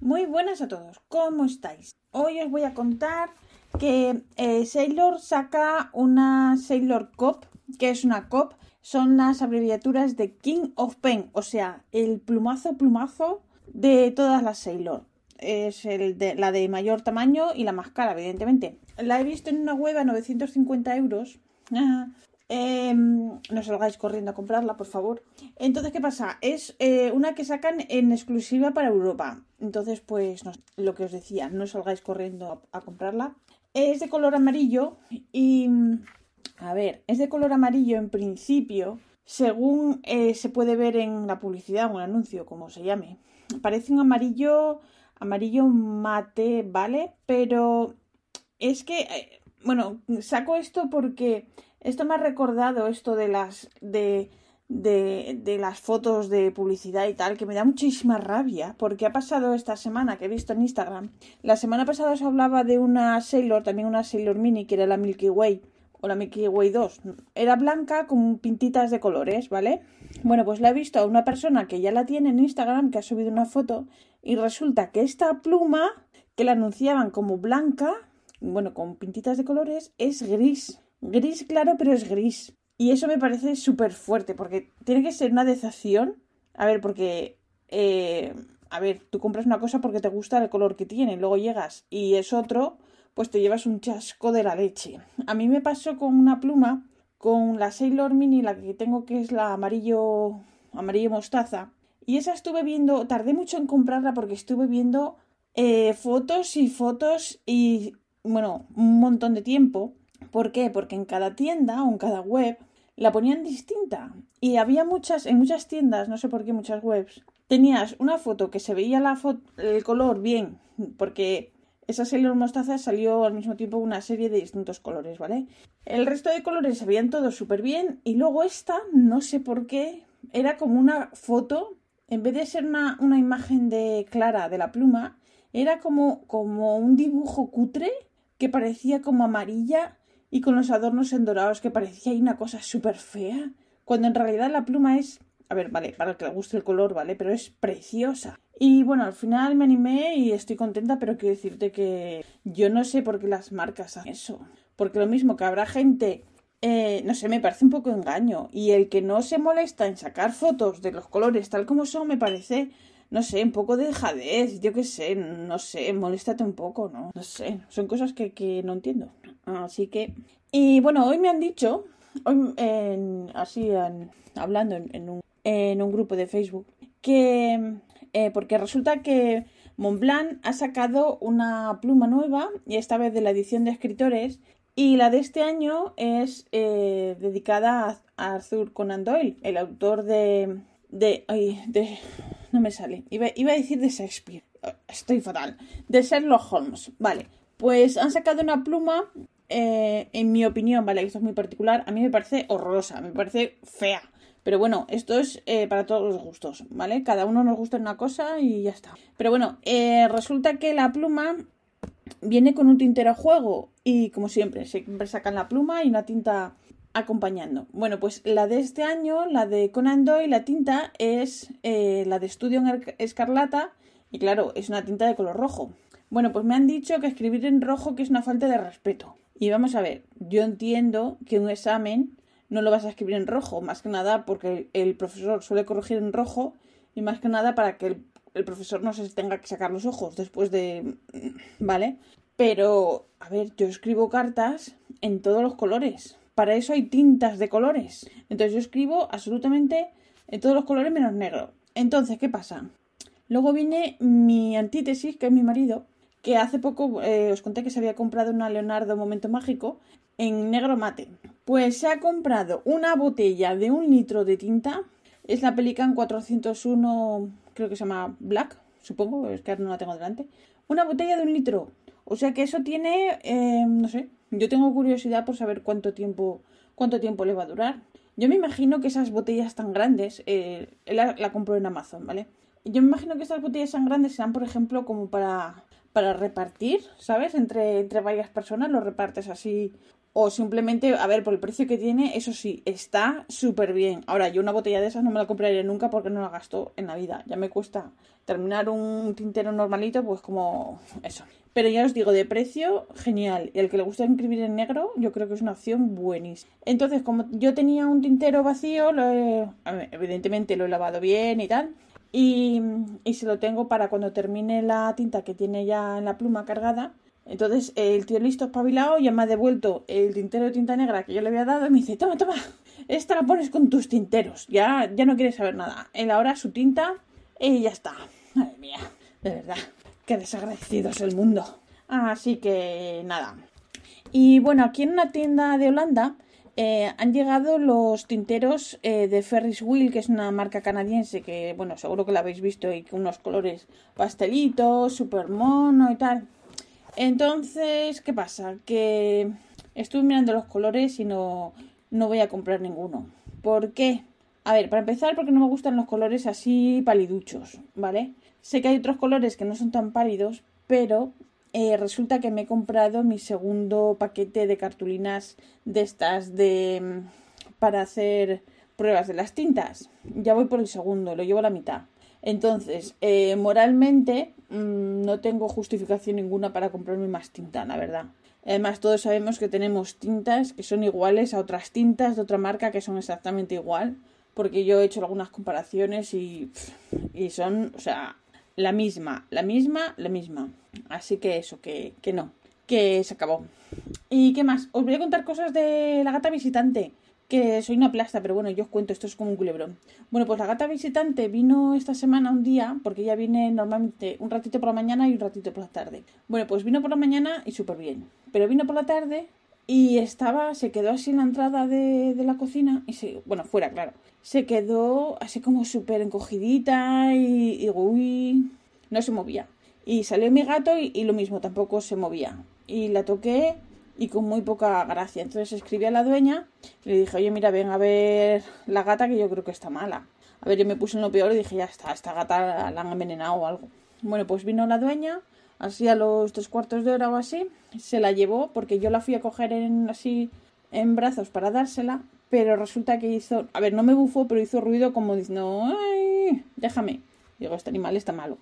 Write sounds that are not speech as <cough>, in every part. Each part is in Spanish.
Muy buenas a todos, ¿cómo estáis? Hoy os voy a contar que eh, Sailor saca una Sailor Cop, que es una Cop, son las abreviaturas de King of Pen, o sea, el plumazo plumazo de todas las Sailor. Es la de mayor tamaño y la más cara, evidentemente. La he visto en una web a 950 euros. <laughs> Em, no salgáis corriendo a comprarla, por favor. Entonces, ¿qué pasa? Es eh, una que sacan en exclusiva para Europa. Entonces, pues lo que os decía, no salgáis corriendo a, comprarla. Es de color amarillo y... A ver, es de color amarillo en principio, según eh, se puede ver en la publicidad o el anuncio, como se llame. Parece un amarillo, amarillo mate, ¿vale? Pero es que, eh, bueno, saco esto porque esto me ha recordado esto de las de, de, las fotos de publicidad y tal, que me da muchísima rabia, porque ha pasado esta semana que he visto en Instagram. La semana pasada os hablaba de una Sailor, también una Sailor Mini, que era la Milky Way, o la Milky Way 2. Era blanca con pintitas de colores, ¿vale? Bueno, pues la he visto a una persona que ya la tiene en Instagram, que ha subido una foto, y resulta que esta pluma, que la anunciaban como blanca, bueno, con pintitas de colores, es gris. Gris claro, pero es gris. Y eso me parece súper fuerte, porque tiene que ser una decepción. A ver, porque... Eh, a ver, tú compras una cosa porque te gusta el color que tiene, luego llegas y es otro, pues te llevas un chasco de la leche. A mí me pasó con una pluma, con la Sailor Mini, la que tengo que es la amarillo, amarillo mostaza. Y esa estuve viendo, tardé mucho en comprarla porque estuve viendo eh, fotos y fotos y, bueno, un montón de tiempo. ¿Por qué? Porque en cada tienda o en cada web la ponían distinta. Y había muchas, en muchas tiendas, no sé por qué, muchas webs, tenías una foto que se veía la el color bien, porque esa Sailor Mostaza salió al mismo tiempo una serie de distintos colores, ¿vale? El resto de colores se veían todos súper bien y luego esta, no sé por qué, era como una foto, en vez de ser una, una imagen de clara de la pluma, era como, como un dibujo cutre que parecía como amarilla y con los adornos en dorados que parecía ahí una cosa súper fea, cuando en realidad la pluma es, a ver, vale, para el que le guste el color, vale, pero es preciosa. Y bueno, al final me animé y estoy contenta, pero quiero decirte que yo no sé por qué las marcas hacen eso. Porque lo mismo que habrá gente, eh, no sé, me parece un poco engaño. Y el que no se molesta en sacar fotos de los colores tal como son, me parece no sé, un poco de dejadez, yo qué sé, no sé, moléstate un poco, ¿no? No sé, son cosas que, que no entiendo. Así que... Y bueno, hoy me han dicho, hoy en, así hablando en, un, en un grupo de Facebook, que... Eh, porque resulta que Montblanc ha sacado una pluma nueva, y esta vez de la edición de escritores, y la de este año es eh, dedicada a Arthur Conan Doyle, el autor de... de, ay, de no me sale. Iba, a decir de Shakespeare. Estoy fatal. De Sherlock Holmes. Vale. Pues han sacado una pluma. Eh, en mi opinión, vale, esto es muy particular. A mí me parece horrorosa. Me parece fea. Pero bueno, esto es eh, para todos los gustos, ¿vale? Cada uno nos gusta una cosa y ya está. Pero bueno, eh, resulta que la pluma viene con un tintero a juego y como siempre, siempre sacan la pluma y una tinta acompañando. Bueno, pues la de este año, la de Conan Doyle, la tinta es la de Estudio en Escarlata y claro, es una tinta de color rojo. Bueno, pues me han dicho que escribir en rojo que es una falta de respeto. Y vamos a ver, yo entiendo que un examen no lo vas a escribir en rojo, más que nada porque el profesor suele corregir en rojo y más que nada para que el, profesor no se tenga que sacar los ojos después de... ¿Vale? Pero, a ver, yo escribo cartas en todos los colores para eso hay tintas de colores. Entonces yo escribo absolutamente en todos los colores menos negro. Entonces, ¿qué pasa? Luego viene mi antítesis, que es mi marido, que hace poco eh, os conté que se había comprado una Leonardo Momento Mágico en negro mate. Pues se ha comprado una botella de un litro de tinta. Es la Pelican 401, creo que se llama Black, supongo, es que ahora no la tengo delante. Una botella de un litro. O sea que eso tiene, eh, no sé, yo tengo curiosidad por saber cuánto tiempo, cuánto tiempo le va a durar. Yo me imagino que esas botellas tan grandes, eh, la, la compro en Amazon, ¿vale? Yo me imagino que estas botellas tan grandes serán, por ejemplo, como para, para repartir, ¿sabes? Entre, entre varias personas, lo repartes así. O simplemente, a ver, por el precio que tiene, eso sí, está súper bien. Ahora, yo una botella de esas no me la compraría nunca porque no la gasto en la vida. Ya me cuesta terminar un tintero normalito, pues como eso. Pero ya os digo, de precio, genial. Y el que le gusta escribir en negro, yo creo que es una opción buenísima. Entonces, como yo tenía un tintero vacío, lo he- evidentemente lo he lavado bien y tal. Y, se lo tengo para cuando termine la tinta que tiene ya en la pluma cargada. Entonces el tío listo espabilado ya me ha devuelto el tintero de tinta negra que yo le había dado y me dice, toma, toma, esta la pones con tus tinteros. Ya, ya no quieres saber nada. Él ahora su tinta y ya está. Madre mía, de verdad, qué desagradecido es el mundo. Así que nada. Y bueno, aquí en una tienda de Holanda eh, han llegado los tinteros eh, de Ferris Wheel, que es una marca canadiense que, bueno, seguro que la habéis visto y con unos colores pastelitos, super mono y tal. Entonces, ¿qué pasa? Que estuve mirando los colores y no, no voy a comprar ninguno. ¿Por qué? A ver, para empezar, porque no me gustan los colores así paliduchos, ¿vale? Sé que hay otros colores que no son tan pálidos, pero eh, resulta que me he comprado mi segundo paquete de cartulinas de estas de mm, para hacer pruebas de las tintas. Ya voy por el segundo, lo llevo a la mitad. Entonces, eh, moralmente mmm, no tengo justificación ninguna para comprarme más tinta, la verdad. Además, todos sabemos que tenemos tintas que son iguales a otras tintas de otra marca que son exactamente igual, porque yo he hecho algunas comparaciones y, y son, o sea, la misma, la misma, la misma. Así que eso, que, que no, que se acabó. ¿Y qué más? Os voy a contar cosas de la gata visitante que soy una plasta, pero bueno, yo os cuento, esto es como un culebrón. Bueno, pues la gata visitante vino esta semana un día, porque ella viene normalmente un ratito por la mañana y un ratito por la tarde. Bueno, pues vino por la mañana y súper bien. Pero vino por la tarde y estaba, se quedó así en la entrada de, de la cocina, y se, bueno, fuera, claro. Se quedó así como súper encogidita y, y, uy, no se movía. Y salió mi gato y, lo mismo, tampoco se movía. Y la toqué y con muy poca gracia. Entonces escribí a la dueña y le dije, oye, mira, ven a ver la gata que yo creo que está mala. A ver, yo me puse en lo peor y dije, ya está, esta gata la han envenenado o algo. Bueno, pues vino la dueña, así a los tres cuartos de hora o así, se la llevó porque yo la fui a coger en, así en brazos para dársela, pero resulta que hizo, a ver, no me bufó, pero hizo ruido como diciendo, ay, déjame. Digo, este animal está malo.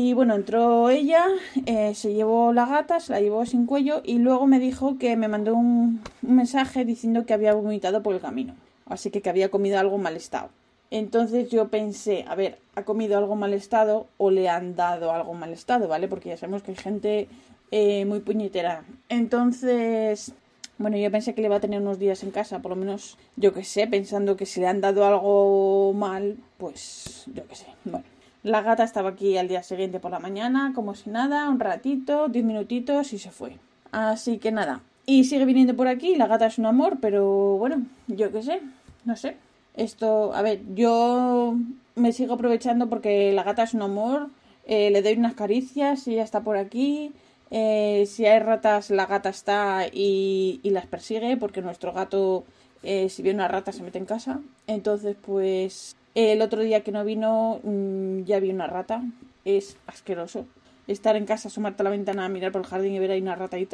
Y bueno, entró ella, eh, se llevó la gata, se la llevó sin cuello y luego me dijo que me mandó un, mensaje diciendo que había vomitado por el camino. Así que que había comido algo mal estado. Entonces yo pensé, a ver, ¿ha comido algo mal estado o le han dado algo mal estado, ¿vale? Porque ya sabemos que hay gente eh, muy puñetera. Entonces, bueno, yo pensé que le iba a tener unos días en casa, por lo menos, yo qué sé, pensando que si le han dado algo mal, pues yo qué sé, bueno. La gata estaba aquí al día siguiente por la mañana, como si nada, un ratito, diez minutitos y se fue. Así que nada. Y sigue viniendo por aquí, la gata es un amor, pero bueno, yo qué sé, no sé. Esto, a ver, yo me sigo aprovechando porque la gata es un amor, eh, le doy unas caricias y ella está por aquí. Eh, si hay ratas, la gata está y, y las persigue porque nuestro gato, eh, si ve una rata, se mete en casa. Entonces, pues el otro día que no vino mmm, ya vi una rata. Es asqueroso. Estar en casa, asomarte a la ventana, mirar por el jardín y ver ahí una rata y...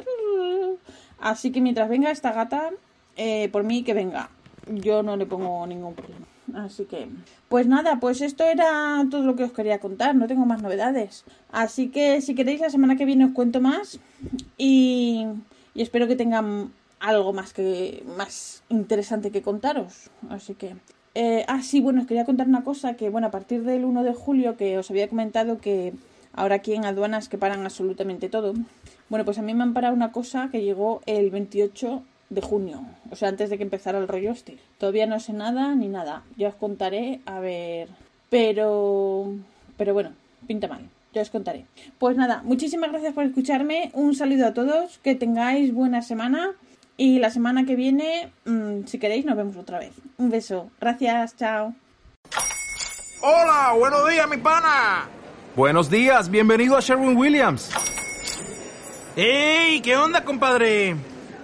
Así que mientras venga esta gata, eh, por mí que venga. Yo no le pongo ningún problema. Así que... Pues nada, pues esto era todo lo que os quería contar. No tengo más novedades. Así que si queréis la semana que viene os cuento más. Y, y espero que tengan algo más que más interesante que contaros. Así que eh, ah, sí, bueno, os quería contar una cosa que, bueno, a partir del 1 de julio que os había comentado que ahora aquí en aduanas que paran absolutamente todo. Bueno, pues a mí me han parado una cosa que llegó el 28 de junio, o sea, antes de que empezara el rollo este. Todavía no sé nada ni nada. Ya os contaré, a ver. Pero. Pero bueno, pinta mal. Ya os contaré. Pues nada, muchísimas gracias por escucharme. Un saludo a todos. Que tengáis buena semana. Y la semana que viene, mmm, si queréis, nos vemos otra vez. Un beso. Gracias, chao. Hola, buenos días, mi pana. Buenos días, bienvenido a Sherwin Williams. ¡Ey! ¿Qué onda, compadre?